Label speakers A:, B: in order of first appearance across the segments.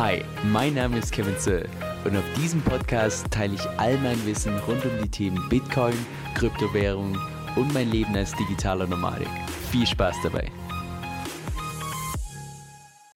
A: Hi, mein Name ist Kevin Zöll und auf diesem Podcast teile ich all mein Wissen rund um die Themen Bitcoin, Kryptowährung und mein Leben als digitaler Nomadik. Viel Spaß dabei!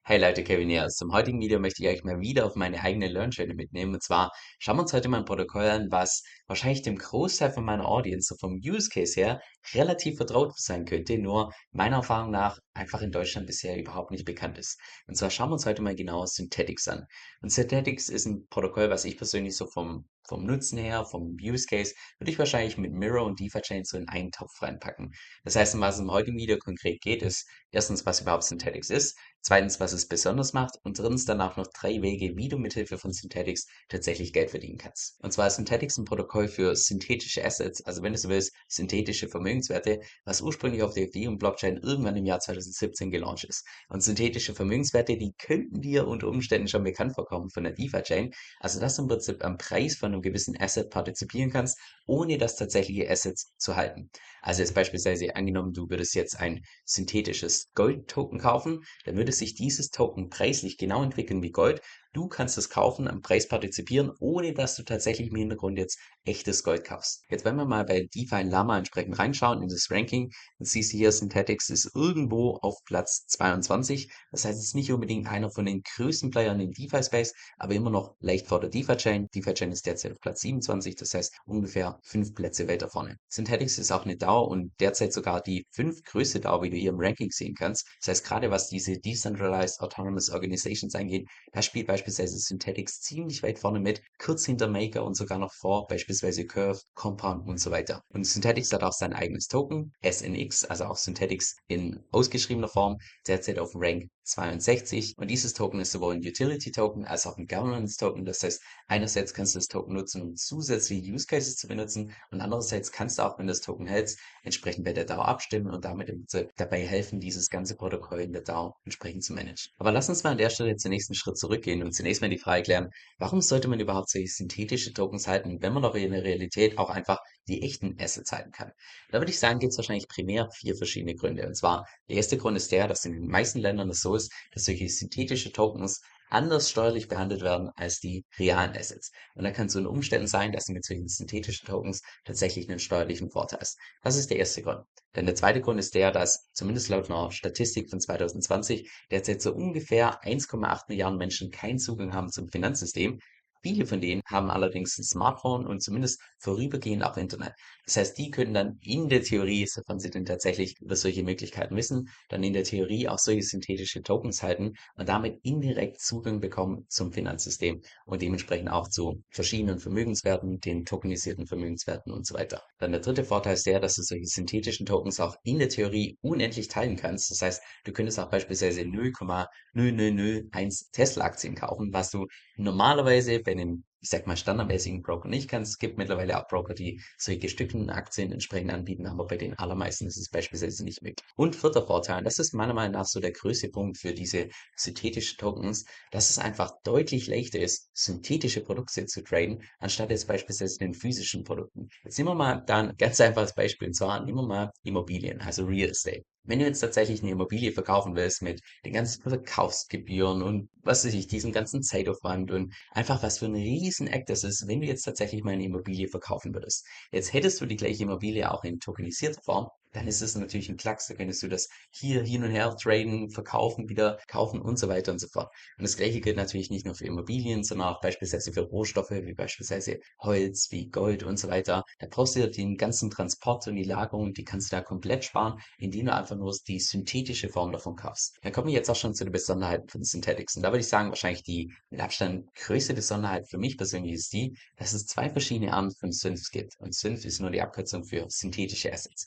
B: Hey Leute, Kevin hier. Zum heutigen Video möchte ich euch mal wieder auf meine eigene Learn-Journey mitnehmen. Und zwar schauen wir uns heute mal ein Protokoll an, was wahrscheinlich dem Großteil von meiner Audience, so vom Use Case her, relativ vertraut sein könnte, nur meiner Erfahrung nach einfach in Deutschland bisher überhaupt nicht bekannt ist. Und zwar schauen wir uns heute mal genau Synthetics an. Und Synthetics ist ein Protokoll, was ich persönlich so vom, vom Nutzen her, vom Use Case, würde ich wahrscheinlich mit Mirror und DeFi Chain so in einen Topf reinpacken. Das heißt, um was es im heutigen Video konkret geht, ist erstens, was überhaupt Synthetics ist, zweitens, was es besonders macht und drittens dann auch noch drei Wege, wie du mithilfe von Synthetics tatsächlich Geld verdienen kannst. Und zwar ist Synthetics ein Protokoll für synthetische Assets, also wenn du so willst, synthetische Vermögenswerte, was ursprünglich auf der Ethereum Blockchain irgendwann im Jahr 2017 gelauncht ist. Und synthetische Vermögenswerte, die könnten dir unter Umständen schon bekannt vorkommen von der DeFi-Chain, also dass du im Prinzip am Preis von einem gewissen Asset partizipieren kannst, ohne das tatsächliche Assets zu halten. Also jetzt beispielsweise angenommen, du würdest jetzt ein synthetisches Gold-Token kaufen, dann würde sich dieses Token preislich genau entwickeln wie Gold Du kannst es kaufen, am Preis partizipieren, ohne dass du tatsächlich im Hintergrund jetzt echtes Gold kaufst. Jetzt wenn wir mal bei DeFi Lama entsprechend reinschauen in das Ranking, dann siehst du hier, Synthetics ist irgendwo auf Platz 22. Das heißt, es ist nicht unbedingt einer von den größten Playern im DeFi-Space, aber immer noch leicht vor der DeFi-Chain. DeFi-Chain ist derzeit auf Platz 27, das heißt ungefähr fünf Plätze weiter vorne. Synthetics ist auch eine DAO und derzeit sogar die fünf größte DAO, wie du hier im Ranking sehen kannst. Das heißt, gerade was diese Decentralized Autonomous Organizations angeht, da spielt beispielsweise beispielsweise Synthetics ziemlich weit vorne mit, kurz hinter Maker und sogar noch vor beispielsweise Curve, Compound und so weiter. Und Synthetics hat auch sein eigenes Token, SNX, also auch Synthetics in ausgeschriebener Form, derzeit auf Rank 62. Und dieses Token ist sowohl ein Utility Token als auch ein Governance Token. Das heißt, einerseits kannst du das Token nutzen, um zusätzliche Use Cases zu benutzen und andererseits kannst du auch, wenn du das Token hältst, entsprechend bei der DAO abstimmen und damit dabei helfen, dieses ganze Protokoll in der DAO entsprechend zu managen. Aber lass uns mal an der Stelle zum nächsten Schritt zurückgehen und zunächst mal die Frage klären, warum sollte man überhaupt solche synthetische Tokens halten, wenn man doch in der Realität auch einfach die echten Assets halten kann. Da würde ich sagen, gibt es wahrscheinlich primär vier verschiedene Gründe. Und zwar, der erste Grund ist der, dass in den meisten Ländern es so ist, dass solche synthetische Tokens anders steuerlich behandelt werden als die realen Assets. Und da kann es so in Umständen sein, dass du mit solchen synthetischen Tokens tatsächlich einen steuerlichen Vorteil hast. Das ist der erste Grund. Denn der zweite Grund ist der, dass zumindest laut einer Statistik von 2020 derzeit so ungefähr 1,8 Milliarden Menschen keinen Zugang haben zum Finanzsystem Viele von denen haben allerdings ein Smartphone und zumindest vorübergehend auch Internet. Das heißt, die können dann in der Theorie, sofern sie denn tatsächlich über solche Möglichkeiten wissen, dann in der Theorie auch solche synthetische Tokens halten und damit indirekt Zugang bekommen zum Finanzsystem und dementsprechend auch zu verschiedenen Vermögenswerten, den tokenisierten Vermögenswerten und so weiter. Dann der dritte Vorteil ist der, dass du solche synthetischen Tokens auch in der Theorie unendlich teilen kannst. Das heißt, du könntest auch beispielsweise 0,0001 Tesla-Aktien kaufen, was du normalerweise bei einem ich sag mal, standardmäßigen Broker nicht kannst. Es gibt mittlerweile auch Broker, die solche Stücken Aktien entsprechend anbieten, aber bei den allermeisten ist es beispielsweise nicht möglich. Und vierter Vorteil, das ist meiner Meinung nach so der größte Punkt für diese synthetischen Tokens, dass es einfach deutlich leichter ist, synthetische Produkte zu traden, anstatt jetzt beispielsweise den physischen Produkten. Jetzt nehmen wir mal da ein ganz einfaches Beispiel, und zwar nehmen wir mal Immobilien, also Real Estate. Wenn du jetzt tatsächlich eine Immobilie verkaufen willst mit den ganzen Verkaufsgebühren und was weiß ich, diesen ganzen Zeitaufwand und einfach was für ein riesen Act das ist, wenn du jetzt tatsächlich mal eine Immobilie verkaufen würdest. Jetzt hättest du die gleiche Immobilie auch in tokenisierter Form, dann ist es natürlich ein Klacks, da könntest du das hier hin und her traden, verkaufen, wieder kaufen und so weiter und so fort. Und das gleiche gilt natürlich nicht nur für Immobilien, sondern auch beispielsweise für Rohstoffe, wie beispielsweise Holz, wie Gold und so weiter. Da brauchst du ja den ganzen Transport und die Lagerung, die kannst du da komplett sparen, indem du einfach nur die synthetische Form davon kaufst. Dann kommen wir jetzt auch schon zu den Besonderheiten von Synthetics. Und da würde ich sagen, wahrscheinlich die mit Abstand größte Besonderheit für mich persönlich ist die, dass es zwei verschiedene Arten von Synths gibt. Und Synth ist nur die Abkürzung für synthetische Assets.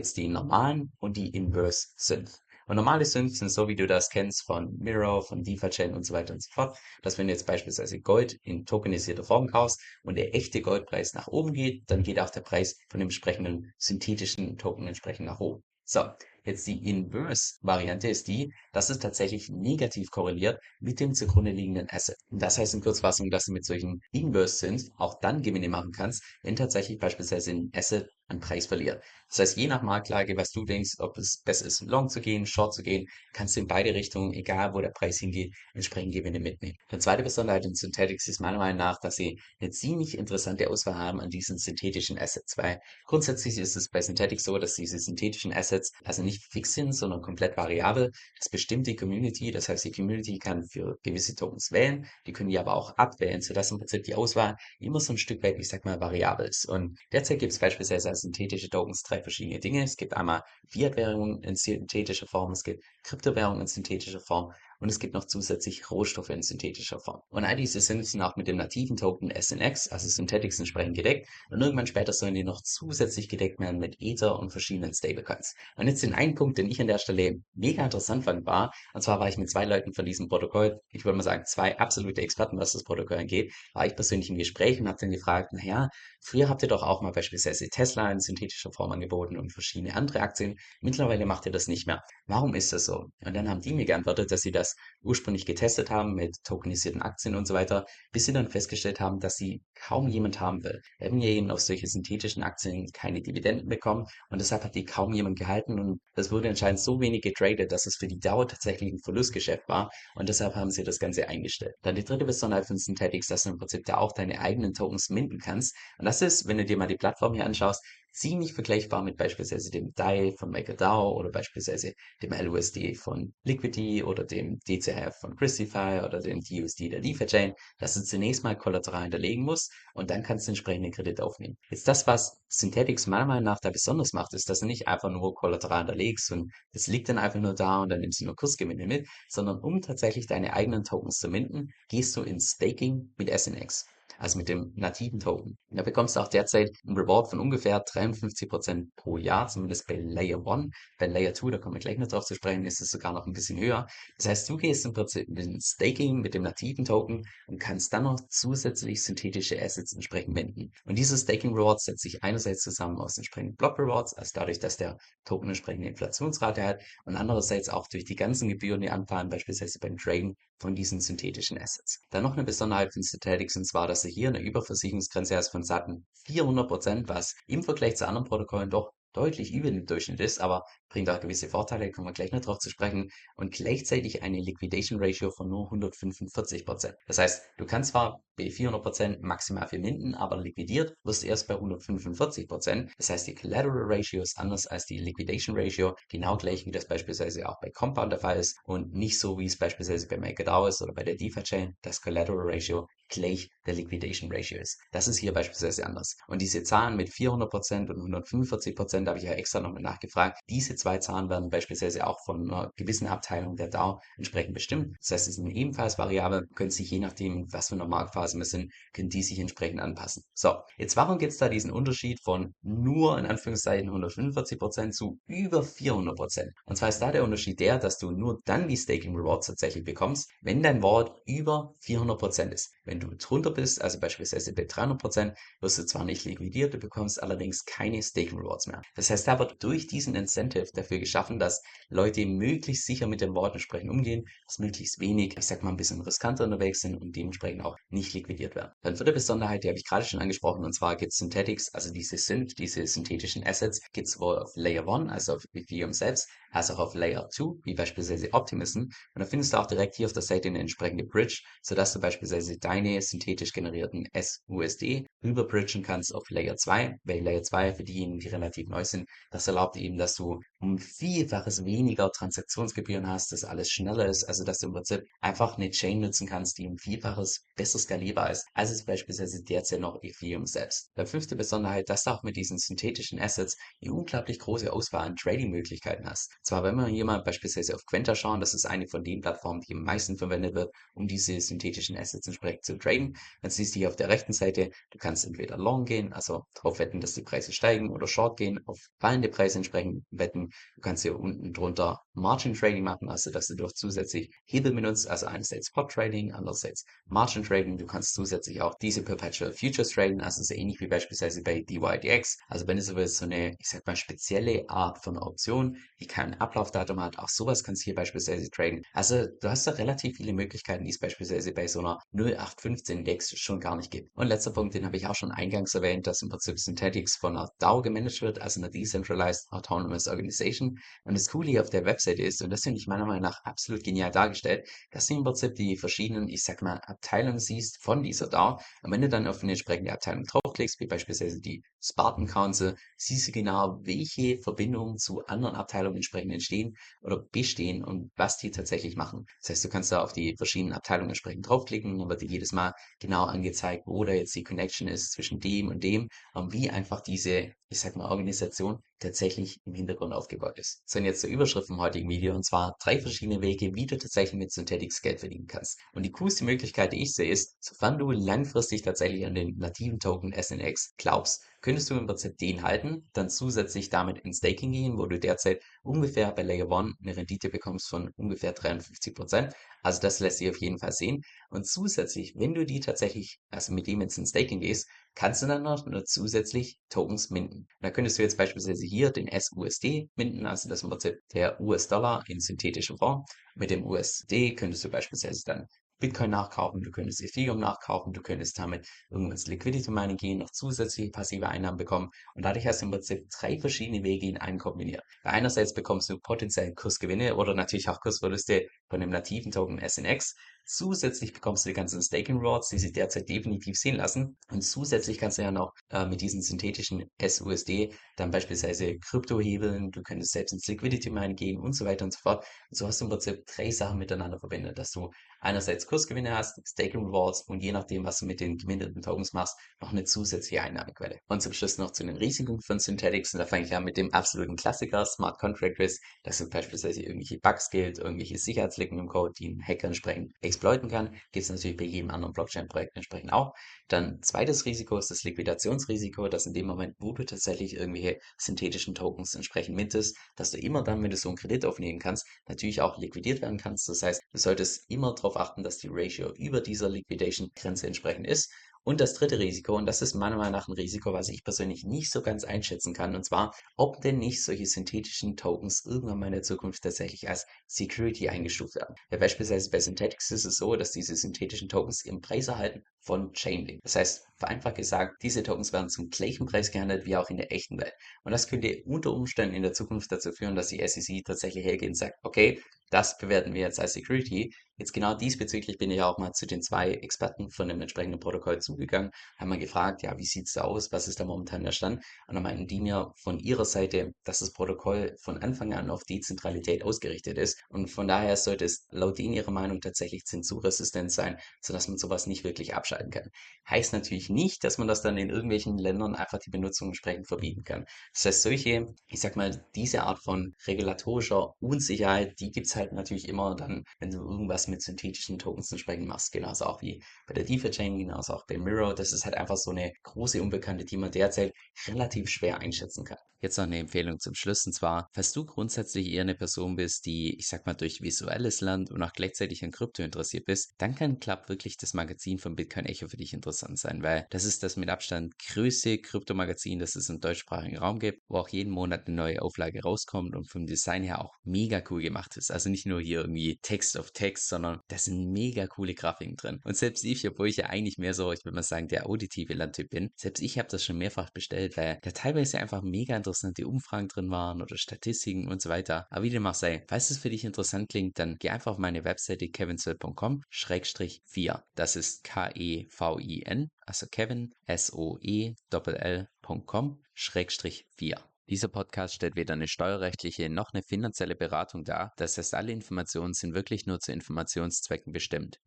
B: Sag jetzt die normalen und die Inverse Synth. Und normale Synths sind so, wie du das kennst von Mirror, von DeFi-Chain und so weiter und so fort, dass wenn du jetzt beispielsweise Gold in tokenisierter Form kaufst und der echte Goldpreis nach oben geht, dann geht auch der Preis von dem entsprechenden synthetischen Token entsprechend nach oben. So, Jetzt die Inverse-Variante ist die, dass es tatsächlich negativ korreliert mit dem zugrunde liegenden Asset. Das heißt in Kurzfassung, dass du mit solchen Inverse-Zins auch dann Gewinne machen kannst, wenn tatsächlich beispielsweise ein Asset an Preis verliert. Das heißt, je nach Marktlage, was du denkst, ob es besser ist, long zu gehen, short zu gehen, kannst du in beide Richtungen, egal wo der Preis hingeht, entsprechend Gewinne mitnehmen. Die zweite Besonderheit in Synthetics ist meiner Meinung nach, dass sie eine ziemlich interessante Auswahl haben an diesen synthetischen Assets, weil grundsätzlich ist es bei Synthetics so, dass diese synthetischen Assets also nicht fix sind, sondern komplett variabel. Das bestimmt die Community, das heißt, die Community kann für gewisse Tokens wählen, die können die aber auch abwählen, sodass im Prinzip die Auswahl immer so ein Stück weit, ich sag mal, variabel ist. Und derzeit gibt es beispielsweise als synthetische Tokens drei verschiedene Dinge. Es gibt einmal Fiat-Währungen in synthetischer Form, es gibt Kryptowährungen in synthetischer Form und es gibt noch zusätzlich Rohstoffe in synthetischer Form. Und all diese sind auch mit dem nativen Token SNX, also Synthetics, entsprechend gedeckt. Und irgendwann später sollen die noch zusätzlich gedeckt werden mit Ether und verschiedenen Stablecoins. Und jetzt den einen Punkt, den ich an der Stelle mega interessant fand, war, und zwar war ich mit zwei Leuten von diesem Protokoll, ich würde mal sagen, zwei absolute Experten, was das Protokoll angeht, war ich persönlich im Gespräch und habe dann gefragt, naja, früher habt ihr doch auch mal beispielsweise Tesla in synthetischer Form angeboten und verschiedene andere Aktien. Mittlerweile macht ihr das nicht mehr. Warum ist das so? Und dann haben die mir geantwortet, dass sie das ursprünglich getestet haben mit tokenisierten Aktien und so weiter, bis sie dann festgestellt haben, dass sie kaum jemand haben will. Wir haben ja eben auf solche synthetischen Aktien keine Dividenden bekommen und deshalb hat die kaum jemand gehalten und es wurde anscheinend so wenig getradet, dass es für die Dauer tatsächlich ein Verlustgeschäft war und deshalb haben sie das Ganze eingestellt. Dann die dritte Besonderheit von Synthetics, dass du im Prinzip da auch deine eigenen Tokens minden kannst und das ist, wenn du dir mal die Plattform hier anschaust, ziemlich vergleichbar mit beispielsweise dem DAI von MakerDAO oder beispielsweise dem LUSD von Liquidity oder dem DCF von Christify oder dem DUSD der DeFi-Chain, dass du zunächst mal Kollateral hinterlegen musst und dann kannst du entsprechende Kredit aufnehmen. Jetzt das, was Synthetics meiner Meinung nach da besonders macht, ist, dass du nicht einfach nur Kollateral hinterlegst und das liegt dann einfach nur da und dann nimmst du nur Kursgewinne mit, sondern um tatsächlich deine eigenen Tokens zu minden, gehst du ins Staking mit SNX also mit dem nativen Token. Da bekommst du auch derzeit einen Reward von ungefähr 53% pro Jahr, zumindest bei Layer 1. Bei Layer 2, da kommen wir gleich noch drauf zu sprechen, ist es sogar noch ein bisschen höher. Das heißt, du gehst im Prinzip mit dem Staking, mit dem nativen Token und kannst dann noch zusätzlich synthetische Assets entsprechend wenden. Und diese Staking Rewards setzt sich einerseits zusammen aus entsprechenden Block Rewards, also dadurch, dass der Token entsprechende Inflationsrate hat und andererseits auch durch die ganzen Gebühren, die anfallen, beispielsweise beim Traden von diesen synthetischen Assets. Dann noch eine Besonderheit von Synthetics und zwar, dass du hier eine Überversicherungsgrenze hast von satten 400%, was im Vergleich zu anderen Protokollen doch deutlich über dem Durchschnitt ist, aber bringt auch gewisse Vorteile, kommen wir gleich noch drauf zu sprechen, und gleichzeitig eine Liquidation Ratio von nur 145% Das heißt, du kannst zwar bei 400% maximal viel minden, aber liquidiert wirst du erst bei 145% Das heißt, die Collateral Ratio ist anders als die Liquidation Ratio, genau gleich wie das beispielsweise auch bei Compound der Fall ist und nicht so wie es beispielsweise bei MakerDAO ist oder bei der DeFi Chain, das Collateral Ratio gleich der Liquidation Ratio ist. Das ist hier beispielsweise anders. Und diese Zahlen mit 400% und 145%, da habe ich ja extra nochmal nachgefragt, diese zwei Zahlen werden beispielsweise auch von einer gewissen Abteilung der DAO entsprechend bestimmt. Das heißt, sie sind ebenfalls variabel, können sich je nachdem, was für eine Marktphase wir sind, können die sich entsprechend anpassen. So, jetzt warum gibt es da diesen Unterschied von nur in Anführungszeichen 145% zu über 400%? Und zwar ist da der Unterschied der, dass du nur dann die Staking Rewards tatsächlich bekommst, wenn dein Wort über 400% ist. Wenn du drunter bist, also beispielsweise bei 300%, wirst du zwar nicht liquidiert, du bekommst allerdings keine Staking Rewards mehr. Das heißt, da wird durch diesen Incentive dafür geschaffen, dass Leute möglichst sicher mit den Worten sprechen umgehen, dass möglichst wenig, ich sag mal, ein bisschen riskanter unterwegs sind und dementsprechend auch nicht liquidiert werden. Dann vierte Besonderheit, die habe ich gerade schon angesprochen, und zwar gibt es Synthetics, also diese Synth, diese synthetischen Assets, gibt es sowohl auf Layer 1, also auf Ethereum selbst, als auch auf Layer 2, wie beispielsweise Optimism. Und da findest du auch direkt hier auf der Seite eine entsprechende Bridge, sodass du beispielsweise deine synthetisch generierten SUSD rüberbridgen kannst auf Layer 2. Bei Layer 2, für diejenigen, die relativ neu sind, das erlaubt eben, dass du um Vielfaches weniger Transaktionsgebühren hast, dass alles schneller ist, also dass du im Prinzip einfach eine Chain nutzen kannst, die um Vielfaches besser skalierbar ist, als es beispielsweise derzeit noch Ethereum selbst. Der fünfte Besonderheit, dass du auch mit diesen synthetischen Assets eine unglaublich große Auswahl an Trading-Möglichkeiten hast. Zwar, wenn wir hier mal beispielsweise auf Quenta schauen, das ist eine von den Plattformen, die am meisten verwendet wird, um diese synthetischen Assets entsprechend zu traden, dann siehst du hier auf der rechten Seite, du kannst entweder long gehen, also darauf wetten, dass die Preise steigen, oder short gehen, auf fallende Preise entsprechend wetten, Du kannst hier unten drunter Margin Trading machen, also dass du durch zusätzlich Hebel benutzt, also einerseits Spot Trading, andererseits Margin Trading. Du kannst zusätzlich auch diese Perpetual Futures traden, also so ähnlich wie beispielsweise bei DYDX. Also wenn du so willst, so eine, ich sag mal, spezielle Art von Option, die kein Ablaufdatum hat, auch sowas kannst du hier beispielsweise traden. Also du hast da relativ viele Möglichkeiten, die es beispielsweise bei so einer 0815 Dex schon gar nicht gibt. Und letzter Punkt, den habe ich auch schon eingangs erwähnt, dass im Prinzip Synthetics von einer DAO gemanagt wird, also einer Decentralized Autonomous Organization. Und das Coole hier auf der Webseite ist, und das finde ich meiner Meinung nach absolut genial dargestellt, dass du im Prinzip die verschiedenen, ich sag mal, Abteilungen siehst von dieser DAO. Und wenn du dann auf eine entsprechende Abteilung draufklickst, wie beispielsweise die Spartan Council, siehst du genau, welche Verbindungen zu anderen Abteilungen entsprechend entstehen oder bestehen und was die tatsächlich machen. Das heißt, du kannst da auf die verschiedenen Abteilungen entsprechend draufklicken, dann wird dir jedes Mal genau angezeigt, wo da jetzt die Connection ist zwischen dem und dem und wie einfach diese, ich sag mal, Organisation tatsächlich im Hintergrund aufgebaut ist. So, und jetzt zur Überschrift vom heutigen Video und zwar drei verschiedene Wege, wie du tatsächlich mit Synthetics Geld verdienen kannst. Und die coolste Möglichkeit, die ich sehe, ist, sofern du langfristig tatsächlich an den nativen Token SNX glaubst, könntest du im Prinzip den halten, dann zusätzlich damit ins Staking gehen, wo du derzeit ungefähr bei Layer 1 eine Rendite bekommst von ungefähr 53%. Also das lässt sich auf jeden Fall sehen. Und zusätzlich, wenn du die tatsächlich, also mit dem jetzt ins Staking gehst, kannst du dann noch nur zusätzlich Tokens minden. Da könntest du jetzt beispielsweise hier den SUSD minden, also das im Prinzip der US-Dollar in synthetischer Form. Mit dem USD könntest du beispielsweise dann Bitcoin nachkaufen, du könntest Ethereum nachkaufen, du könntest damit irgendwann ins Liquidity Mining gehen, noch zusätzliche passive Einnahmen bekommen und dadurch hast du im Prinzip drei verschiedene Wege in einen kombiniert. Bei einerseits bekommst du potenziell Kursgewinne oder natürlich auch Kursverluste von dem nativen Token SNX Zusätzlich bekommst du die ganzen Staking Rewards, die sich derzeit definitiv sehen lassen. Und zusätzlich kannst du ja noch äh, mit diesen synthetischen SUSD dann beispielsweise Krypto hebeln, du könntest selbst ins Liquidity Mine gehen und so weiter und so fort. Und so hast du im Prinzip drei Sachen miteinander verbindet, dass du einerseits Kursgewinne hast, Staking Rewards und je nachdem, was du mit den gemindeten Tokens machst, noch eine zusätzliche Einnahmequelle. Und zum Schluss noch zu den Risiken von Synthetics. Und da fange ich an mit dem absoluten Klassiker Smart Contract Risk, dass es beispielsweise irgendwelche Bugs gilt, irgendwelche Sicherheitslücken im Code, die ein Hacker entsprechend exploiten kann. Gibt es natürlich bei jedem anderen Blockchain-Projekt entsprechend auch. Dann zweites Risiko ist das Liquidationsrisiko, dass in dem Moment, wo du tatsächlich irgendwelche synthetischen Tokens entsprechend mintest, dass du immer dann, wenn du so einen Kredit aufnehmen kannst, natürlich auch liquidiert werden kannst. Das heißt, du solltest immer darauf achten, dass die Ratio über dieser Liquidation-Grenze entsprechend ist. Und das dritte Risiko, und das ist meiner Meinung nach ein Risiko, was ich persönlich nicht so ganz einschätzen kann, und zwar, ob denn nicht solche synthetischen Tokens irgendwann mal in der Zukunft tatsächlich als Security eingestuft werden. Ja, beispielsweise bei Synthetics ist es so, dass diese synthetischen Tokens ihren Preis erhalten von Chainlink. Das heißt, vereinfacht gesagt, diese Tokens werden zum gleichen Preis gehandelt wie auch in der echten Welt. Und das könnte unter Umständen in der Zukunft dazu führen, dass die SEC tatsächlich hergeht und sagt, okay, das bewerten wir jetzt als Security. Jetzt genau diesbezüglich bin ich auch mal zu den zwei Experten von dem entsprechenden Protokoll zugegangen, haben mal gefragt, ja, wie sieht's da aus, was ist da momentan der Stand? Und dann meinten die mir von ihrer Seite, dass das Protokoll von Anfang an auf Dezentralität ausgerichtet ist und von daher sollte es laut denen ihrer Meinung tatsächlich zensurresistent sein, sodass man sowas nicht wirklich abschalten kann. Heißt natürlich nicht, dass man das dann in irgendwelchen Ländern einfach die Benutzung entsprechend verbieten kann. Das heißt, solche, ich sag mal, diese Art von regulatorischer Unsicherheit, die gibt's halt natürlich immer dann, wenn du irgendwas mit synthetischen Tokens entsprechend machst. Genauso auch wie bei der DeFi-Chain, genauso auch bei Mirror. Das ist halt einfach so eine große Unbekannte, die man derzeit relativ schwer einschätzen kann.
A: Jetzt noch eine Empfehlung zum Schluss und zwar, falls du grundsätzlich eher eine Person bist, die, ich sag mal, durch visuelles Land und auch gleichzeitig an Krypto interessiert bist, dann kann Club wirklich das Magazin von Bitcoin Echo für dich interessant sein, weil das ist das mit Abstand größte Kryptomagazin, das es im deutschsprachigen Raum gibt, wo auch jeden Monat eine neue Auflage rauskommt und vom Design her auch mega cool gemacht ist. Also nicht nur hier irgendwie Text auf Text, sondern da sind mega coole Grafiken drin. Und selbst ich, obwohl ich ja eigentlich mehr so, ich würde mal sagen, der auditive Landtyp bin, selbst ich habe das schon mehrfach bestellt, weil da teilweise einfach mega interessant interessante Umfragen drin waren oder Statistiken und so weiter. Aber wie dem auch sei, falls es für dich interessant klingt, dann geh einfach auf meine Webseite kevinswell.com-4. Das ist K-E-V-I-N, also Kevin, S-O-E-L-L.com-4. Dieser Podcast stellt weder eine steuerrechtliche noch eine finanzielle Beratung dar. Das heißt, alle Informationen sind wirklich nur zu Informationszwecken bestimmt.